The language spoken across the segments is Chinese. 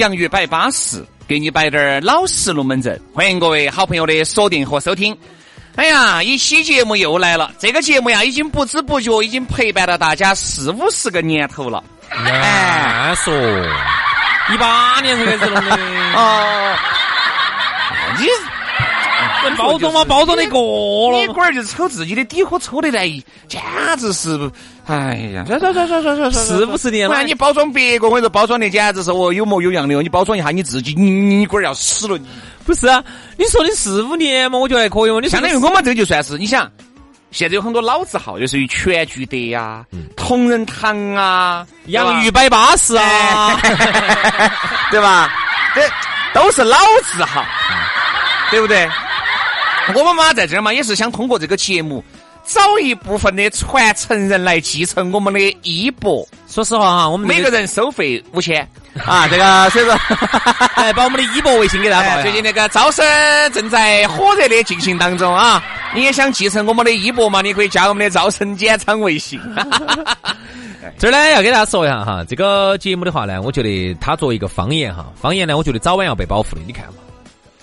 洋芋摆巴适，给你摆点儿老实龙门阵。欢迎各位好朋友的锁定和收听。哎呀，一期节目又来了，这个节目呀，已经不知不觉已经陪伴了大家四五十个年头了。哎，说一八年才开始弄的哦，你 包装嘛，包装的过了。你龟儿就抽自己的底壳抽的来，简直是，哎呀，算算算算算算，四五十年了那你包装别个，我跟你说，包装的简直是哦有模有样的哦。你包装一下你自己，你你龟儿要死了。不是啊，你说的四五年嘛，我觉得还可以嘛。你相当于我们这个就算是，你想，现在有很多老字号，就属于全聚德呀、同仁堂啊、洋芋摆巴士啊，对吧？这都是老字号，对不对？我们嘛在这儿嘛，也是想通过这个节目，找一部分的传承人来继承我们的衣钵。说实话哈，我们每个人收费五千 啊，这个所以说，哎，把我们的衣钵微信给大家最近那个招生正在火热的进行当中啊！你也想继承我们的衣钵嘛？你可以加我们的招生简章微信。这儿呢要给大家说一下哈，这个节目的话呢，我觉得它作为一个方言哈，方言呢，我觉得早晚要被保护的。你看嘛，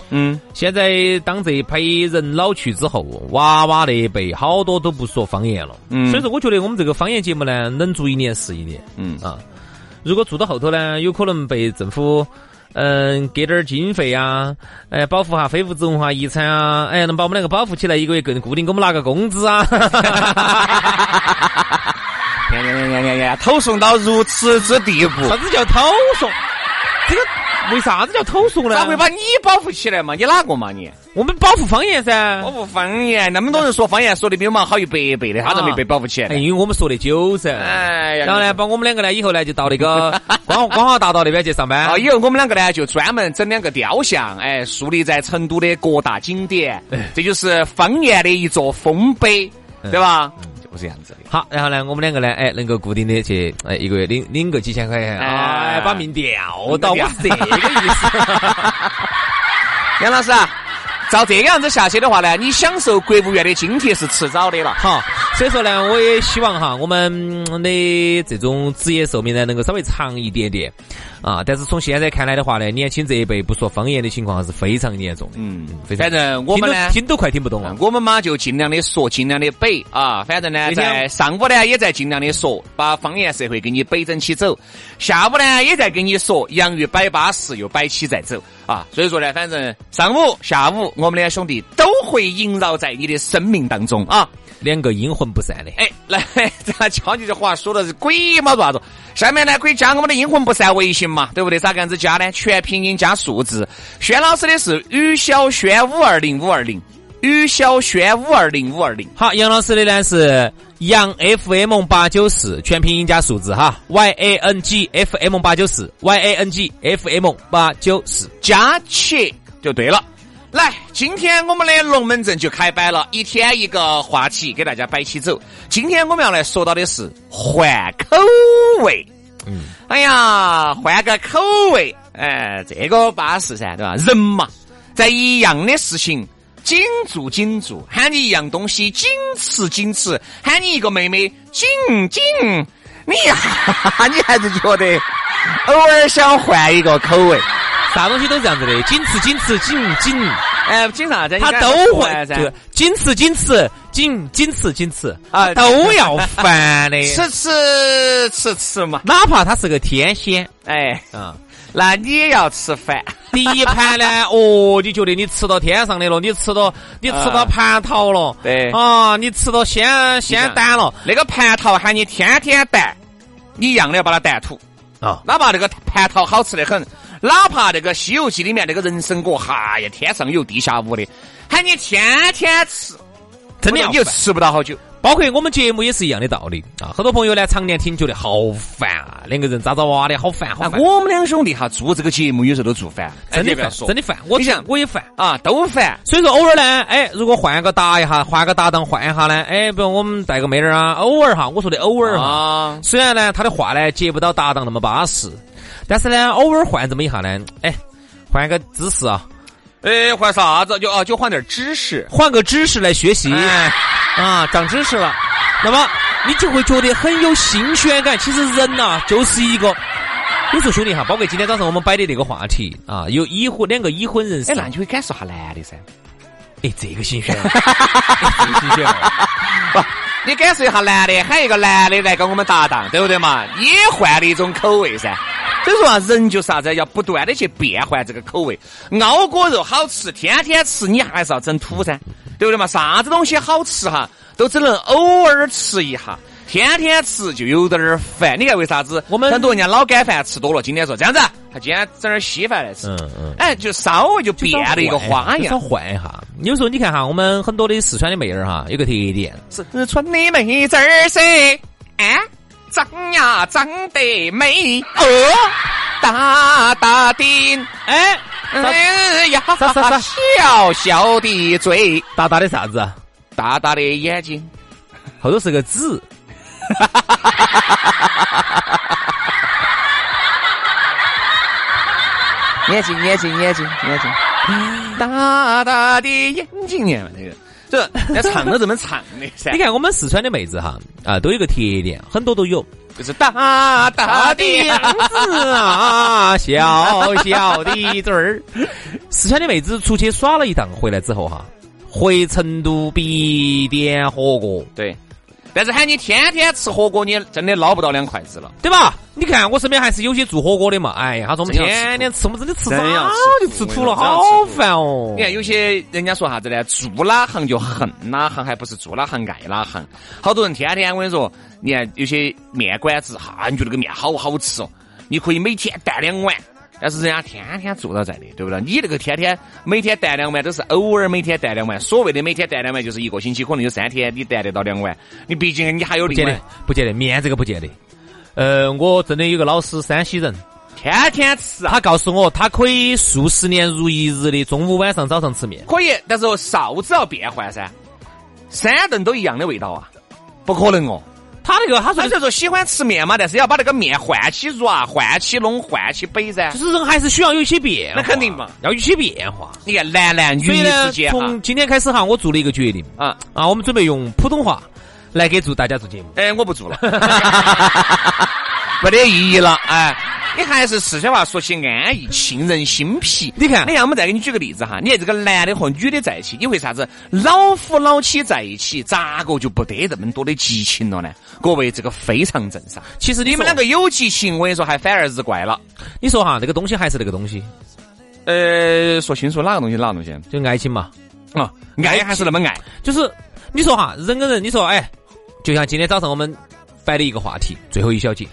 嗯，现在当这一批人老去之后，娃娃那一辈好多都不说方言了。嗯所以说我觉得我们这个方言节目呢，能做一年是一年。嗯啊，如果做到后头呢，有可能被政府。嗯，给点儿经费啊，哎，保护下非物质文化遗产啊，哎，能把我们两个保护起来，一个月更固定给我们拿个工资啊。呀呀呀呀呀！投送到如此之地步，啥子叫偷送？这 个为啥子叫投诉呢？咋会把你保护起来嘛？你哪个嘛你？我们保护方言噻。保护方言，那么多人说方言说的比我们好一百倍的，他都没被保护起来哎，。因为我们说的久噻。哎呀然后呢，把我们两个呢，以后呢就到那个 光光华大道那边去上班。啊，以后我们两个呢就专门整两个雕像，哎，树立在成都的各大景点，这就是方言的一座丰碑，对吧？就是这样子的。好，然后呢，我们两个呢，哎，能够固定的去，哎，一个月领领个几千块钱，哎哎，把命吊到，我是这个意思。杨老师啊，照这个样子下去的话呢，你享受国务院的津贴是迟早的了。好，所以说呢，我也希望哈，我们的这种职业寿命呢，能够稍微长一点点啊。但是从现在看来的话呢，年轻这一辈不说方言的情况是非常严重的。嗯，非常反正我们呢听都快听不懂了。我们嘛就尽量的说，尽量的背啊。反正呢，在上午呢也在尽量的说，把方言社会给你背整起走；下午呢也在跟你说，洋芋摆巴适又摆起再走啊。所以说呢，反正上午、下午，我们两兄弟都会萦绕在你的生命当中啊。两个阴魂不散的。哎，来，这瞧你这话说的是鬼嘛做啥子？下面呢可以加我们的阴魂不散微信嘛，对不对？咋个样子加呢？全拼音加数字。轩老师的是于小轩五二零五二零，于小轩五二零五二零。好，杨老师的呢是杨 FM 八九四，全拼音加数字哈，Y A N G F M 八九四，Y A N G F M 八九四。加起就对了。来，今天我们的龙门阵就开摆了，一天一个话题给大家摆起走。今天我们要来说到的是换口味。嗯，哎呀，换个口味，哎，这个巴适噻，对吧？人嘛，在一样的事情。紧做紧做，喊你一样东西紧吃紧吃，喊你一个妹妹紧紧，你哈，你还是觉得偶尔想换一个口味。啥东西都这样子的，紧吃紧吃紧紧，哎，紧啥子？他都会噻就。仅此仅此仅仅此仅此啊都要烦的。吃吃吃吃嘛，哪怕他是个天仙哎，啊，那你也要吃饭。第一盘呢，哦，你觉得你吃到天上的了，你吃到你吃到蟠桃了，对啊，你吃到仙仙丹了那个蟠桃喊你天天弹，你一样的要把它弹吐。啊，哪怕那个蟠桃好吃得很，哪怕那个《西游记》里面那个人参果，哈呀，天上有地下无的，喊你天天吃，真的你又吃不到好久。包括我们节目也是一样的道理啊。很多朋友呢常年听觉得好烦啊，两个人咋咋哇哇的好烦好烦，我们两兄弟哈做这个节目有时候都做烦，真的烦，哎你不要说真的烦。我你想我也烦。啊，都烦。所以说偶尔呢，哎，如果换个搭一下，换个搭档换一下呢，哎，比如我们带个妹儿啊，偶尔哈，我说的偶尔哈，啊，虽然呢他的话呢接不到搭档那么巴适，但是呢偶尔换这么一下呢，哎，换个姿势啊，哎，换啥子？就啊，就换点知识。换个知识来学习、哎，啊，长知识了，那么你就会觉得很有新鲜感。其实人呐、就是一个。有时候兄弟哈，包括今天早上我们摆的那个话题啊，有已婚两个已婚人士哎，，那你就会感受下男的噻。哎，这个新鲜，哎这个新鲜哦。不，你感受一下男的，喊一个男的来跟我们搭档，对不对嘛？也换了一种口味噻。所以说啊，人就是啥子，要不断的去变换这个口味。熬锅肉好吃，天天吃你还是要整土噻，对不对嘛？啥子东西好吃哈，都只能偶尔吃一下。天天吃就有点儿烦，你看为啥子？我们很多人家老干饭吃多了，今天说这样子，他今天整点稀饭来吃，嗯嗯。哎，就稍微就变了一个花就样。换一下。有时候你看哈，我们很多的四川的妹儿哈，有个特点，四川的妹子儿噻，哎，长呀长得美哦，大大的，哎，哎呀，啥啥啥小小的嘴，大大的啥子？大大的眼睛，后头是个子。眼睛眼睛眼睛眼睛，大大的眼睛，你看这个，这要唱都这么唱的 噻你，看我们四川的妹子哈，啊，都有个特点，很多都有。就是大大的样子啊，小小的嘴儿。四川的妹子出去耍了一趟，回来之后哈，回成都必点火锅，对，但是喊你天天吃火锅，你真的捞不到两筷子了。对吧？你看我身边还是有些做火锅的嘛，哎呀，他说我们天天吃，我们真的吃真要早吃就吃吐了，好烦哦。你看有些人家说啥子呢？做哪行就恨哪行，还不是做哪行爱哪行。好多人天天我跟你说，你看有些面馆子哈，你觉得那个面好好吃哦，你可以每天带两碗。但是人家天天做到在的，对不对？你那个天天每天带两碗都是偶尔每天带两碗，所谓的每天带两碗就是一个星期可能有三天你带得到两碗。你毕竟你还有不见得另外，不见得，面这个不见得。呃，我真的有个老师，山西人，天天吃啊，他告诉我，他可以数十年如一日的中午、晚上、早上吃面。可以，但是臊子要变换噻，三顿都一样的味道啊，不可能哦。他那个他说的他就说喜欢吃面嘛，但是要把那个面换起软、换起弄、换起北噻就。是人还是需要有一些变化，那肯定嘛，要有一些变化。你看男男女女之，间哈从今天开始哈，我做了一个决定啊，啊，我们准备用普通话来给做大家做节目。哎，我不做了，没得意义了，哎。你还是四川话说起安逸，沁人心脾。你看你看，我们再给你举个例子哈，你看这个男的和女的在一起，你为啥子老夫老妻在一起，咋个就不得这么多的激情了呢？各位，这个非常正常。其实你们两个有激情，我跟你说，还反而是怪了。你说哈，这个东西还是那个东西，呃，说清楚哪个东西哪个东西就爱情嘛，啊？爱还是那么爱？就是你说哈，人跟人，你说哎，就像今天早上我们摆的一个话题，最后一小节，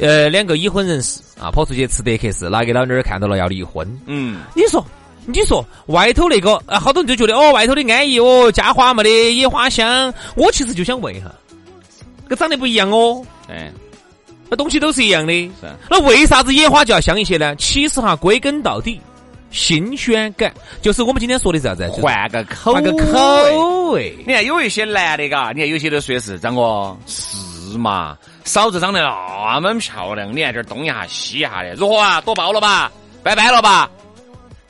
呃，两个已婚人士啊，跑出去吃德克士，拿给老妞儿看到了要离婚，嗯，你说，你说外头那个，啊，好多人就觉得哦，外头的安逸哦，家花没得野花香。我其实就想问一下，跟长得不一样哦，哎，那东西都是一样的，是啊那为啥子野花就要香一些呢？其实哈，归根到底，新鲜感就是我们今天说的啥子？就是换个口换个味。口味。你看有一些男的嘎，你看有些都说的是张哥是嘛，嫂子长得那么漂亮，你看这儿东一下西一下的，如何啊？多包了吧？拜拜了吧？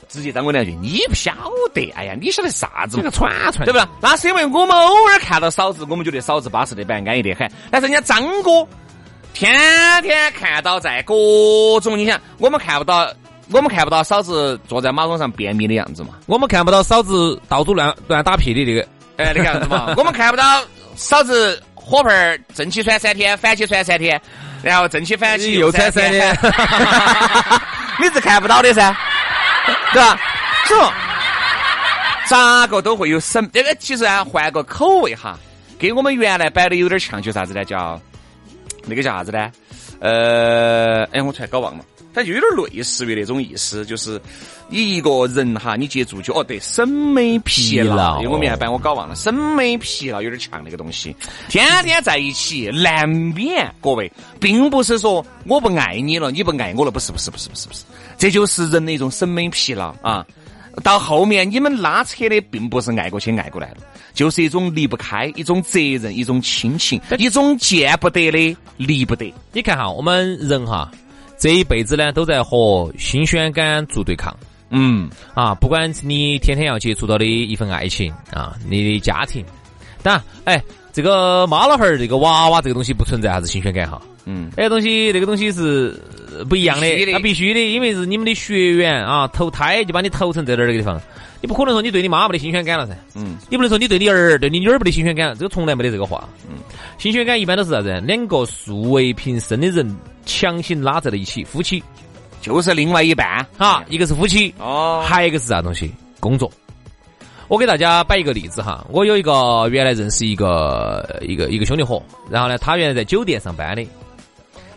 直接张哥两句，你不晓得，哎呀，你晓得啥子嘛？串串对不对？那是因为我们偶尔看到嫂子，我们觉得嫂子巴适的板，安逸的很。但是人家张哥天天看到在各种，你想我们看不到我们看不到嫂子坐在马桶上便秘的样子嘛？我们看不到嫂子到处乱乱打屁的那个，哎，那个样子嘛。我们看不到嫂子火盆儿正气穿三天，反气穿三天，然后正气反气又喘喘三天，你是看不到的噻，对吧？所以说，咋个都会有审。这个其实啊，换个口味哈，跟我们原来摆的有点像，就啥子呢？叫那个叫啥子呢？呃，哎，我突然搞忘了。反正就有点类似于那种意思，就是你一个人哈，你接触就哦，对，审美疲劳。我明白把我搞忘了，审美疲劳有点强那个东西。天天在一起，难免各位，并不是说我不爱你了，你不爱我了，不是，不是，不是，不是，不是，这就是人的一种审美疲劳啊。到后面你们拉扯的并不是爱过去爱过来了，就是一种离不开，一种责任，一种亲情，一种见不得的离不得。你看哈，我们人哈这一辈子呢都在和新鲜感做对抗。嗯，啊，不管你天天要接触到的一份爱情啊，你的家庭，当然，哎，这个妈老汉儿这个娃娃这个东西不存在啥子新鲜感哈。嗯，那个东西，那个东西是呃不一样的必须，的。它必须的，因为是你们的血缘啊，投胎就把你投成在这儿这个地方，你不可能说你对你妈没得新鲜感了噻，嗯，你不能说你对你儿、对你女儿没得新鲜感，这个从来没得这个话，嗯，新鲜感一般都是啥子？两个素未平生的人强行拉在了一起，夫妻。就是另外一半。哈，一个是夫妻，哦，还有一个是啥东西？工作。我给大家摆一个例子哈，我有一个原来认识一个一个一个兄弟伙，然后呢，他原来在酒店上班的，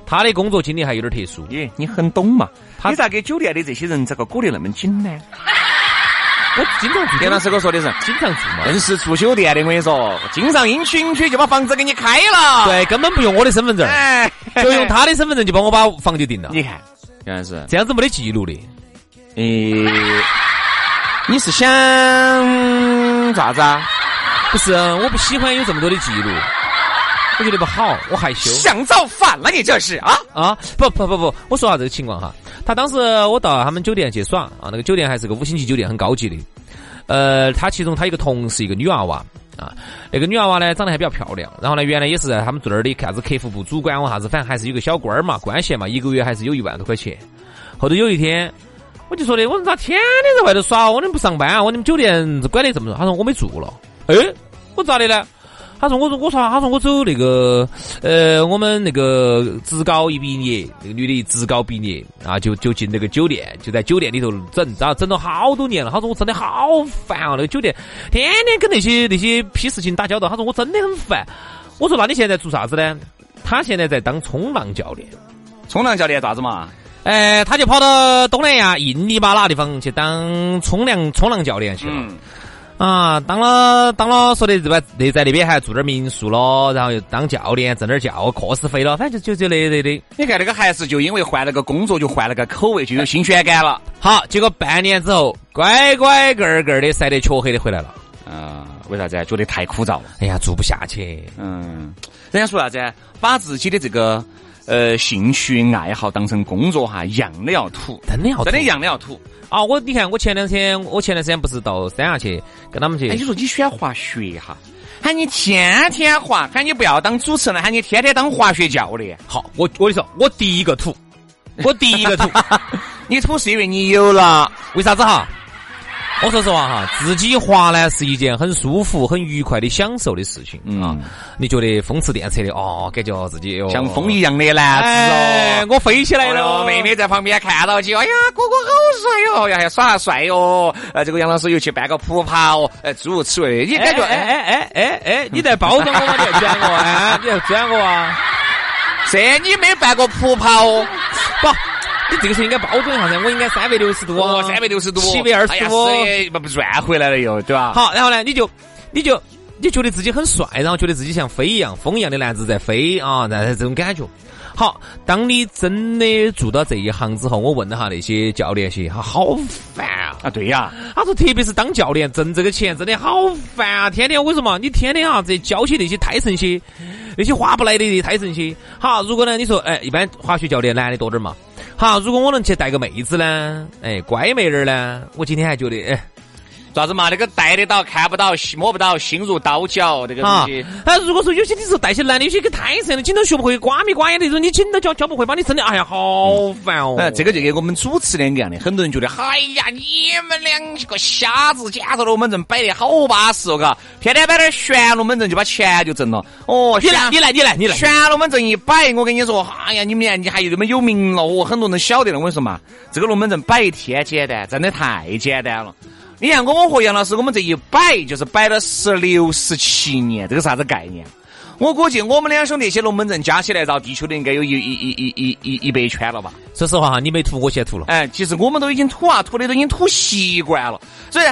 他的工作经历还有点特殊。耶，你很懂嘛？他你咋给酒店的这些人这个裹得那么紧呢？我经常住，田老师给我说的是，经常住嘛。硬是住酒店的，我跟你说，经常应区应区就把房子给你开了。，对，根本不用我的身份证，哎，就用他的身份证就帮我把房就定了。你看，杨老师，这样子没得记录的，诶，你是想咋子啊？不是，我不喜欢有这么多的记录，我觉得不好，我害羞。想造反了，你这是啊？啊，不不不不，我说下这个情况哈。他当时我到他们酒店去耍啊，那个酒店还是个五星级酒店，很高级的。呃，他其中他一个同事，一个女娃娃啊，那个女娃娃呢长得还比较漂亮。然后呢，原来也是在他们这儿的看啥子客服部主管我啥子，反正还是有个小官儿嘛，关系嘛，一个月还是有一万多块钱。后头有一天，我就说的，我说咋天天在外头耍，我怎么不上班啊？我你们酒店管得这么多？他说我没住了。哎，我咋的呢？他说：“我说我说他说我走那个呃，我们那个职高一毕业，那个女的职高毕业啊，就就进那个酒店，就在酒店里头整，然后整了好多年了。他说我真的好烦啊，那个酒店天天跟那些那些批事情打交道。他说我真的很烦。我说那你现在做啥子呢？他现在在当冲浪教练。冲浪教练咋子嘛？哎，他就跑到东南亚印尼巴那地方去当冲浪冲浪教练去了。嗯，啊，当了当了，说的这边，那在那边还住点民宿咯，然后又当教练挣点教课时费了，反正就就就那类的。你看那个还是就因为换了个工作，就换了个口味，就有新鲜感了。好，结果半年之后，乖乖个儿个儿的晒得黢黑的回来了。啊，为啥子啊？觉得太枯燥了。哎呀，做不下去。嗯，人家说啥子啊？把自己的这个呃兴趣爱好当成工作哈，一样的要土，真的要真的一样的要土。啊！我你看，我前两天我前段时间不是到三亚去跟他们去哎，你说你喜欢滑雪哈？喊你天天滑，喊你不要当主持人，喊你天天当滑雪教练。好，我我跟你说，我第一个吐，我第一个吐，你土是因为你有了，为啥子哈？我说实话哈，自己滑呢是一件很舒服、很愉快的享受的事情啊嗯。你觉得风驰电掣的哦，感觉自己哦像风一样的男子哎哦。我飞起来了哦，哦，妹妹在旁边看到起，哎呀，哥哥好帅哦，呀，还耍下帅哟。呃，这个杨老师又去办个普跑，呃，诸如此类，你哎感觉哎哎哎哎哎，你在包装我吗？你在转我啊？你要转我啊？这你没办过普跑哦？不，你这个是应该包装一下噻，我应该三百六十度哦，哦，三百六十度，七百二十度。不不转回来了又，对吧？好，然后呢，你就你就你觉得自己很帅，然后觉得自己像飞一样，风一样的男子在飞啊，那这种感觉。好，当你真的做到这一行之后，我问了下那些教练些，他好烦啊。啊，对呀，他说，特别是当教练挣这个钱真的好烦啊！天天我跟你说嘛，你天天啊这教起那些胎神些，那些划不来的胎神些。好，如果呢你说，哎，一般滑雪教练男的多点嘛。好，如果我能去带个妹子呢，哎，乖妹儿呢，我今天还觉得，哎，啥子嘛？那个带得到、看不到、摸不到、心如刀绞，这个东西。啊，如果说有些你是带些男的，有些个太深的，紧都学不会，瓜米瓜眼那种，你紧都教教不会，把你真的，哎呀，好烦哦。哎，这个就给我们主持两个样的，很多人觉得，哎呀，你们两个瞎子，简直龙门阵摆的好巴适哦，嘎，天天摆点玄龙门阵就把钱就挣了。哦，你来，你来，你来，你来，玄龙门阵一摆，我跟你说，哎呀，你们你还有这么有名了哦，很多人晓得了。我跟你说嘛，这个龙门阵摆一天简单，真的太简单了。你看，我们和杨老师，我们这一摆就是摆了十六、十七年，这个啥子概念？我估计我们两兄弟些龙门阵加起来，绕地球的应该有一一一一一一一百圈了吧？说实话哈，你没吐，我先吐了。哎，其实我们都已经吐啊，吐的都已经吐习惯了，所以。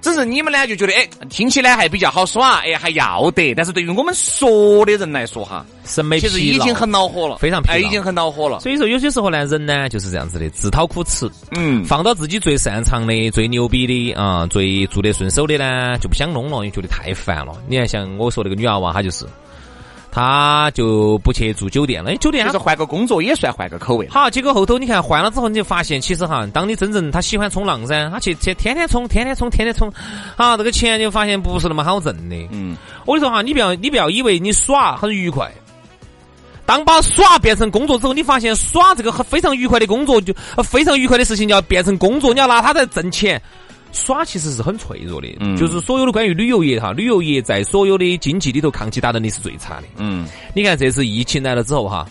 只是你们呢就觉得哎，听起来还比较好耍，哎还要得。但是对于我们说的人来说哈，审美其实已经很恼火了，非常疲劳，已经很恼火了。所以说有些时候呢，人呢就是这样子的，自讨苦吃。嗯，放到自己最擅长的、最牛逼的啊，最做得顺手的呢，就不想弄了，又觉得太烦了。你看，像我说那个女娃娃，她就是。他就不去住酒店了，酒店就是换个工作也算换个口味。好，结果后头你看换了之后，你就发现其实哈，当你真正他喜欢冲浪噻，他去去天天冲，天天冲，天天冲，好，这个钱就发现不是那么好挣的。嗯，我跟你说哈，你不要你不要以为你耍很愉快，当把耍变成工作之后，你发现耍这个很非常愉快的工作，就非常愉快的事情，就要变成工作，你要拿它在挣钱。耍其实是很脆弱的，就是所有的关于旅游业哈，旅游业在所有的经济里头抗击打能力是最差的。嗯，你看这次疫情来了之后哈。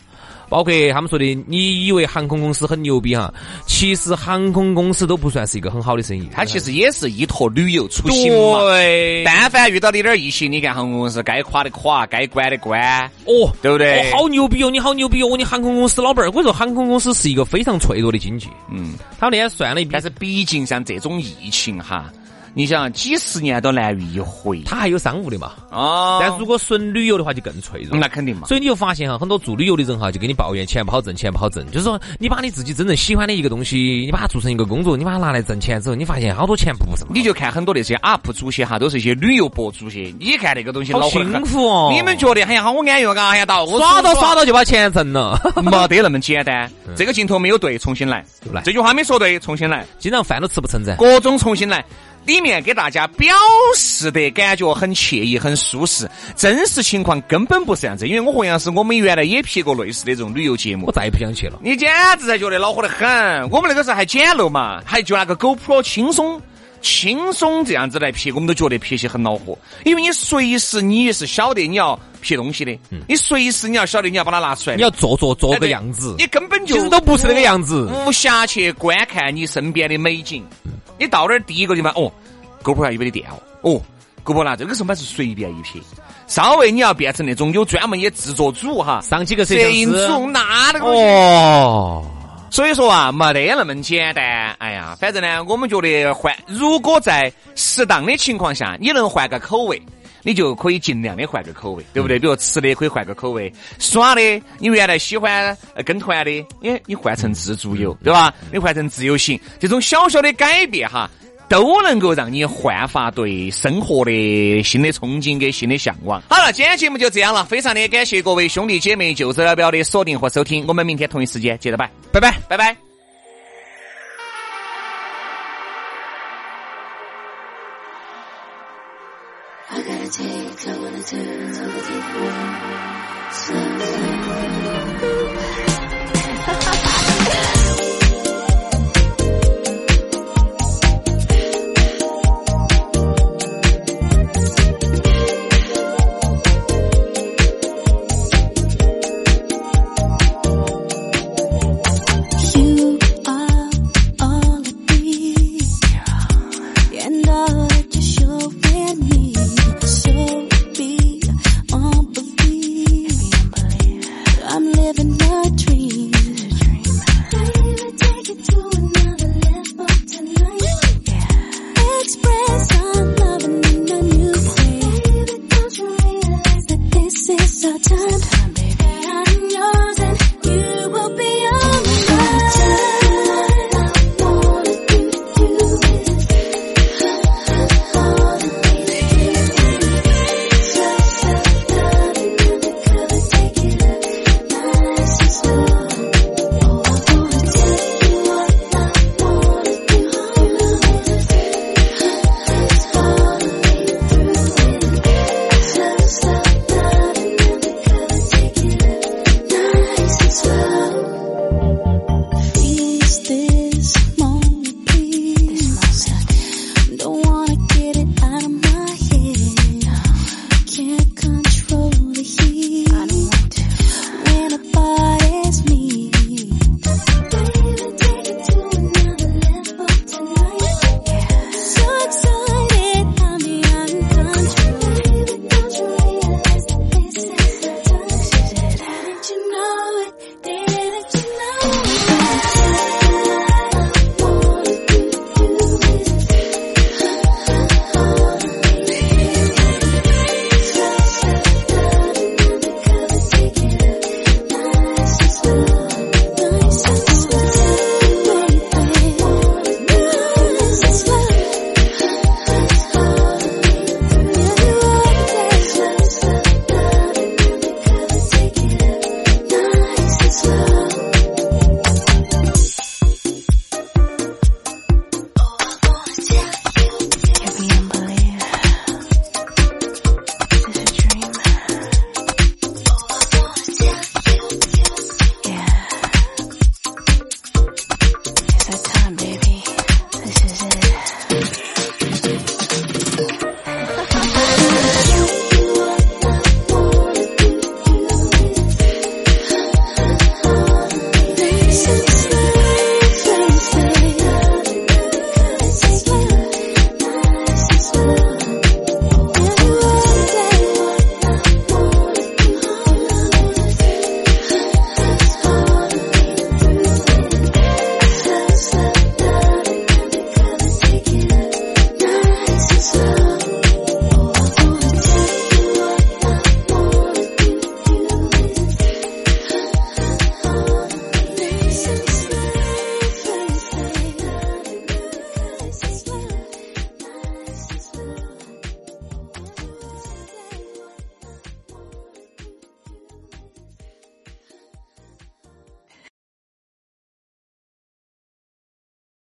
包括他们说的，你以为航空公司很牛逼哈？其实航空公司都不算是一个很好的生意。它其实也是依托旅游出行嘛。对。但凡遇到你点疫情，你看航空公司该垮的垮，该关的关。哦，对不对？好牛逼哦！你好牛逼哦！你航空公司老板儿，我说航空公司是一个非常脆弱的经济。嗯。他们那天算了一笔，但是毕竟像这种疫情哈。你想几十年都难遇一回，他还有商务的嘛？哦，但如果纯旅游的话就更脆弱。那肯定嘛。所以你就发现哈，很多做旅游的人哈，就跟你抱怨钱不好挣，钱不好挣。就是说，你把你自己真正喜欢的一个东西，你把它做成一个工作，你把它拿来挣钱之后，你发现好多钱不是。你就看很多那些 UP 主些哈，都是一些旅游博主些。你看那个东西好幸福哦。你们觉得哎呀好安逸嘎，哎呀到耍到耍到就把钱挣了，没得那么简单。这个镜头没有对，重新来。来，这句话没说对，重新来。经常饭都吃不成噻。各种重新来。里面给大家表示的感觉很惬意、很舒适，真实情况根本不是这样子。因为我和杨师，我们原来也拍过类似的这种旅游节目，我再也不想去了。你简直才觉得恼火得很。我们那个时候还简陋嘛，还就那个 GoPro 轻松、轻松这样子来拍，我们都觉得拍起很恼火。因为你随时你也是晓得你要拍东西的，你随时你要晓得你要把它拿出来，你要做做做个样子，你根本就其实都不是那个样子，无暇去观看你身边的美景。你到那儿第一个地方，哦，GoPro 有没得电哦？哦，GoPro 拿这个时候嘛是随便一拍，稍微你要变成那种有专门的制作组哈，上几个摄影组，那那个哦。所以说啊，没得那么简单。哎呀，反正呢，我们觉得换，如果在适当的情况下，你能换个口味，你就可以尽量的换个口味，对不对？比如吃的可以换个口味，耍的，你原来喜欢跟团的，你你换成自助游，对吧？你换成自由行，这种小小的改变哈，都能够让你焕发对生活的新的憧憬跟新的向往。好了，今天节目就这样了，非常的感谢各位兄弟姐妹、舅子老表的锁定和收听，我们明天同一时间接着摆，拜拜，拜拜。I